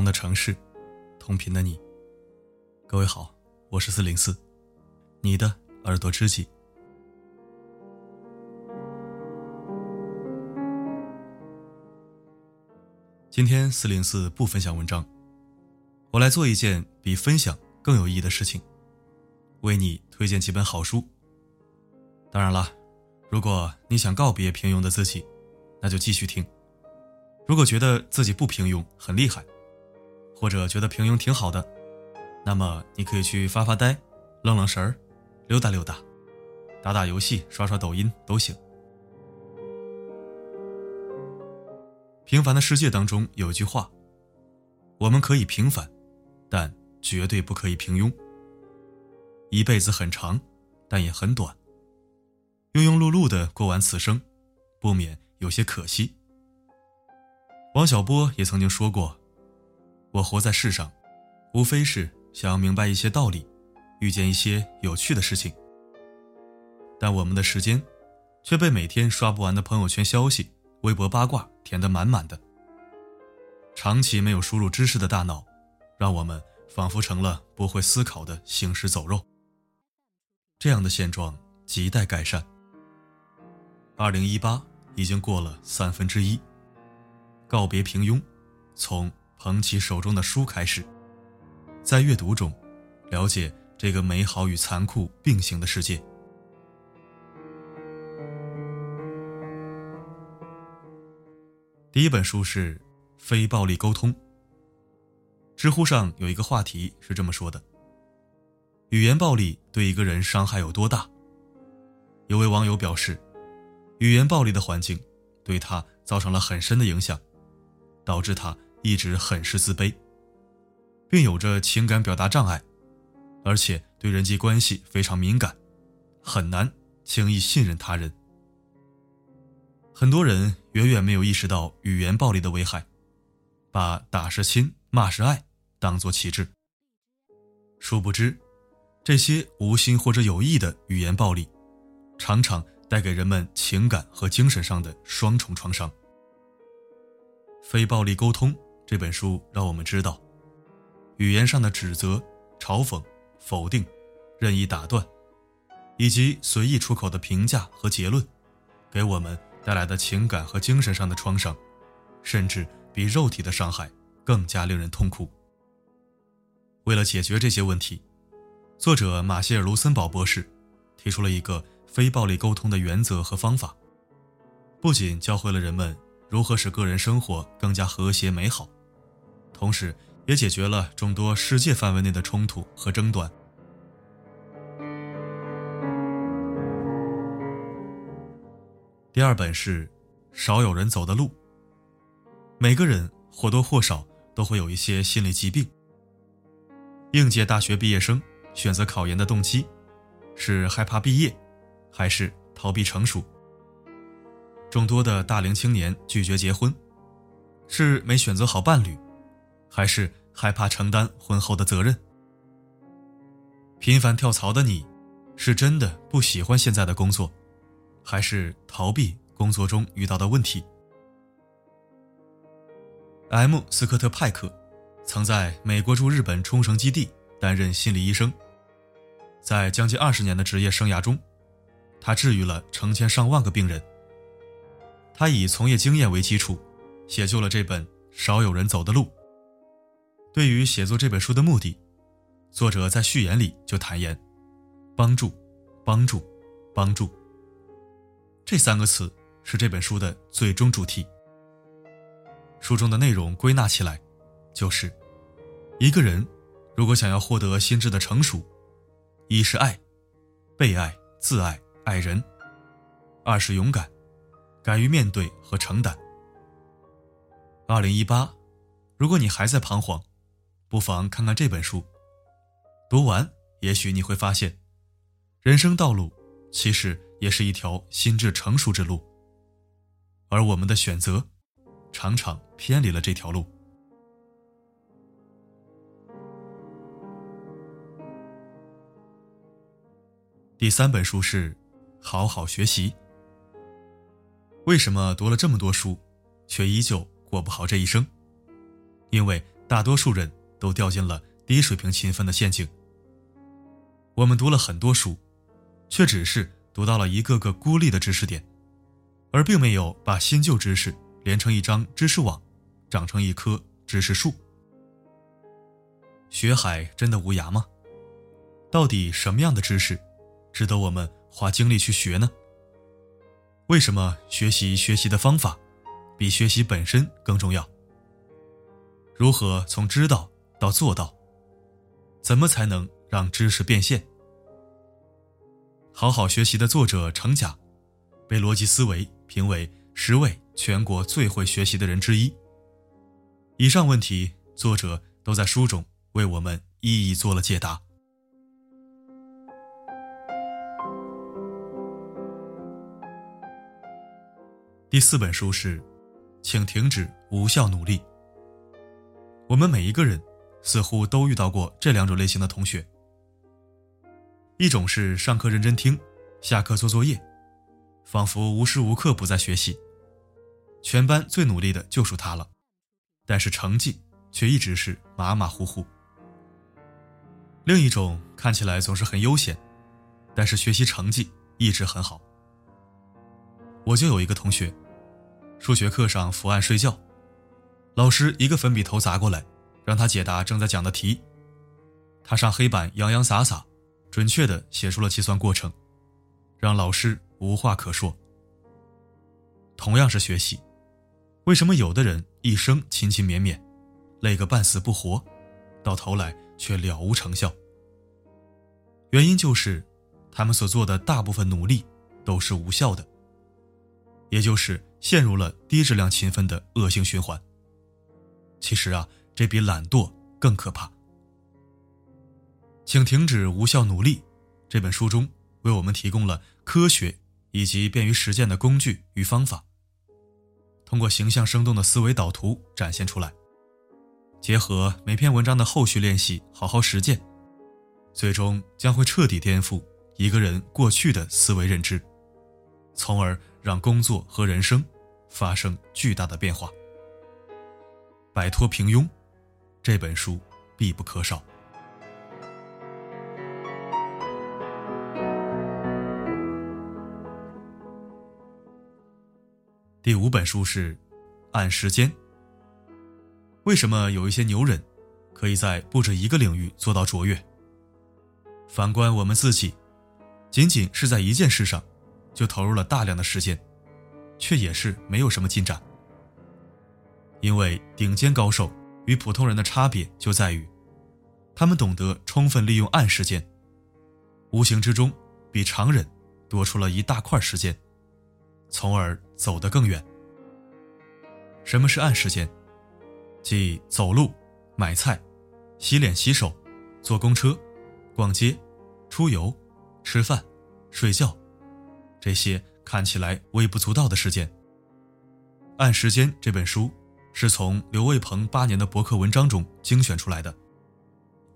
同的城市，同频的你。各位好，我是四零四，你的耳朵知己。今天四零四不分享文章，我来做一件比分享更有意义的事情，为你推荐几本好书。当然了，如果你想告别平庸的自己，那就继续听；如果觉得自己不平庸很厉害，或者觉得平庸挺好的，那么你可以去发发呆、愣愣神儿、溜达溜达、打打游戏、刷刷抖音都行。平凡的世界当中有一句话：“我们可以平凡，但绝对不可以平庸。”一辈子很长，但也很短。庸庸碌碌的过完此生，不免有些可惜。王小波也曾经说过：“我活在世上，无非是想要明白一些道理，遇见一些有趣的事情。”但我们的时间，却被每天刷不完的朋友圈消息。微博八卦填得满满的，长期没有输入知识的大脑，让我们仿佛成了不会思考的行尸走肉。这样的现状亟待改善。二零一八已经过了三分之一，告别平庸，从捧起手中的书开始，在阅读中，了解这个美好与残酷并行的世界。第一本书是《非暴力沟通》。知乎上有一个话题是这么说的：语言暴力对一个人伤害有多大？有位网友表示，语言暴力的环境对他造成了很深的影响，导致他一直很是自卑，并有着情感表达障碍，而且对人际关系非常敏感，很难轻易信任他人。很多人远远没有意识到语言暴力的危害，把打是亲，骂是爱当做旗帜。殊不知，这些无心或者有意的语言暴力，常常带给人们情感和精神上的双重创伤。《非暴力沟通》这本书让我们知道，语言上的指责、嘲讽、否定、任意打断，以及随意出口的评价和结论，给我们。带来的情感和精神上的创伤，甚至比肉体的伤害更加令人痛苦。为了解决这些问题，作者马歇尔·卢森堡博士提出了一个非暴力沟通的原则和方法，不仅教会了人们如何使个人生活更加和谐美好，同时也解决了众多世界范围内的冲突和争端。第二本是《少有人走的路》。每个人或多或少都会有一些心理疾病。应届大学毕业生选择考研的动机，是害怕毕业，还是逃避成熟？众多的大龄青年拒绝结婚，是没选择好伴侣，还是害怕承担婚后的责任？频繁跳槽的你，是真的不喜欢现在的工作？还是逃避工作中遇到的问题。M. 斯科特·派克曾在美国驻日本冲绳基地担任心理医生，在将近二十年的职业生涯中，他治愈了成千上万个病人。他以从业经验为基础，写就了这本少有人走的路。对于写作这本书的目的，作者在序言里就坦言：帮助，帮助，帮助。这三个词是这本书的最终主题。书中的内容归纳起来，就是：一个人如果想要获得心智的成熟，一是爱，被爱、自爱、爱人；二是勇敢，敢于面对和承担。二零一八，如果你还在彷徨，不妨看看这本书。读完，也许你会发现，人生道路其实。也是一条心智成熟之路，而我们的选择，常常偏离了这条路。第三本书是《好好学习》。为什么读了这么多书，却依旧过不好这一生？因为大多数人都掉进了低水平勤奋的陷阱。我们读了很多书，却只是读到了一个个孤立的知识点，而并没有把新旧知识连成一张知识网，长成一棵知识树。学海真的无涯吗？到底什么样的知识，值得我们花精力去学呢？为什么学习学习的方法，比学习本身更重要？如何从知道到做到？怎么才能让知识变现？好好学习的作者程甲，被逻辑思维评为十位全国最会学习的人之一。以上问题，作者都在书中为我们一一做了解答。第四本书是，请停止无效努力。我们每一个人似乎都遇到过这两种类型的同学：一种是上课认真听，下课做作业，仿佛无时无刻不在学习，全班最努力的就属他了，但是成绩却一直是马马虎虎；另一种看起来总是很悠闲，但是学习成绩一直很好。我就有一个同学，数学课上伏案睡觉，老师一个粉笔头砸过来，让他解答正在讲的题。他上黑板洋洋洒洒，准确地写出了计算过程，让老师无话可说。同样是学习，为什么有的人一生勤勤勉勉，累个半死不活，到头来却了无成效？原因就是，他们所做的大部分努力都是无效的。也就是陷入了低质量勤奋的恶性循环。其实啊，这比懒惰更可怕。请停止无效努力。这本书中为我们提供了科学以及便于实践的工具与方法，通过形象生动的思维导图展现出来，结合每篇文章的后续练习，好好实践，最终将会彻底颠覆一个人过去的思维认知，从而。让工作和人生发生巨大的变化，摆脱平庸，这本书必不可少。第五本书是《按时间》。为什么有一些牛人可以在不止一个领域做到卓越？反观我们自己，仅仅是在一件事上。就投入了大量的时间，却也是没有什么进展。因为顶尖高手与普通人的差别就在于，他们懂得充分利用暗时间，无形之中比常人多出了一大块时间，从而走得更远。什么是暗时间？即走路、买菜、洗脸、洗手、坐公车、逛街、出游、吃饭、睡觉。这些看起来微不足道的时间，《按时间》这本书是从刘卫鹏八年的博客文章中精选出来的，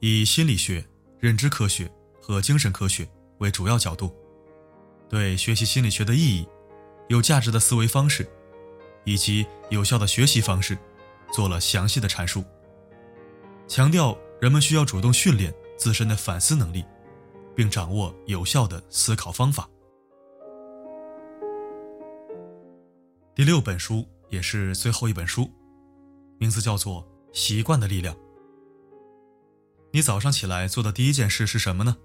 以心理学、认知科学和精神科学为主要角度，对学习心理学的意义、有价值的思维方式以及有效的学习方式做了详细的阐述，强调人们需要主动训练自身的反思能力，并掌握有效的思考方法。第六本书也是最后一本书，名字叫做《习惯的力量》。你早上起来做的第一件事是什么呢？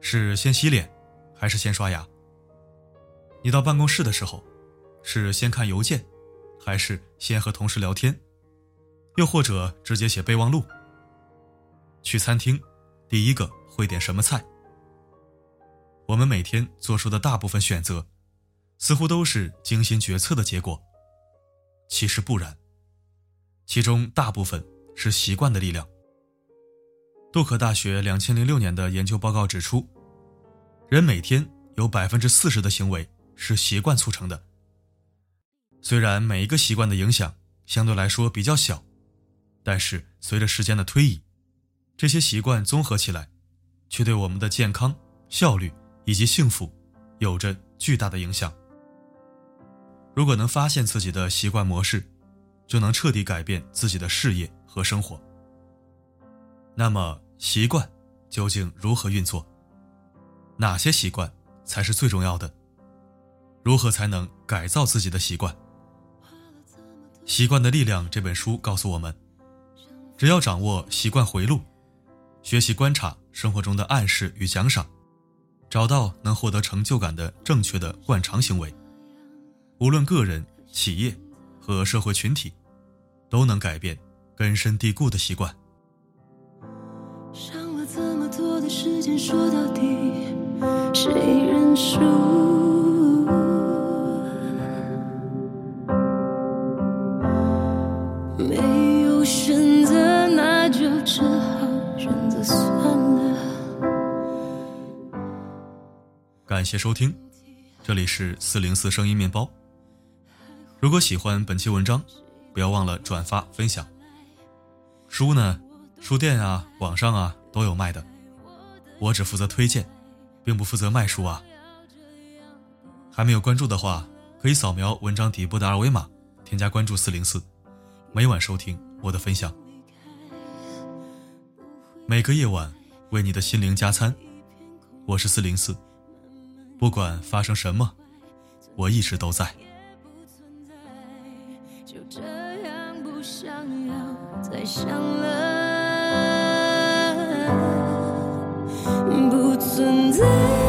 是先洗脸，还是先刷牙？你到办公室的时候，是先看邮件，还是先和同事聊天？又或者直接写备忘录？去餐厅，第一个会点什么菜？我们每天做出的大部分选择。似乎都是精心决策的结果，其实不然，其中大部分是习惯的力量。杜克大学两千零六年的研究报告指出，人每天有百分之四十的行为是习惯促成的。虽然每一个习惯的影响相对来说比较小，但是随着时间的推移，这些习惯综合起来，却对我们的健康、效率以及幸福有着巨大的影响。如果能发现自己的习惯模式，就能彻底改变自己的事业和生活。那么，习惯究竟如何运作？哪些习惯才是最重要的？如何才能改造自己的习惯？《习惯的力量》这本书告诉我们，只要掌握习惯回路，学习观察生活中的暗示与奖赏，找到能获得成就感的正确的惯常行为，无论个人、企业和社会群体，都能改变根深蒂固的习惯。上了这么多的时间，说到底，谁认输？感谢收听，这里是四零四声音面包。如果喜欢本期文章，不要忘了转发分享。书呢，书店啊、网上啊都有卖的，我只负责推荐，并不负责卖书啊。还没有关注的话，可以扫描文章底部的二维码，添加关注四零四，每晚收听我的分享。每个夜晚为你的心灵加餐，我是四零四。不管发生什么，我一直都在。就这样不想要再想了，不存在。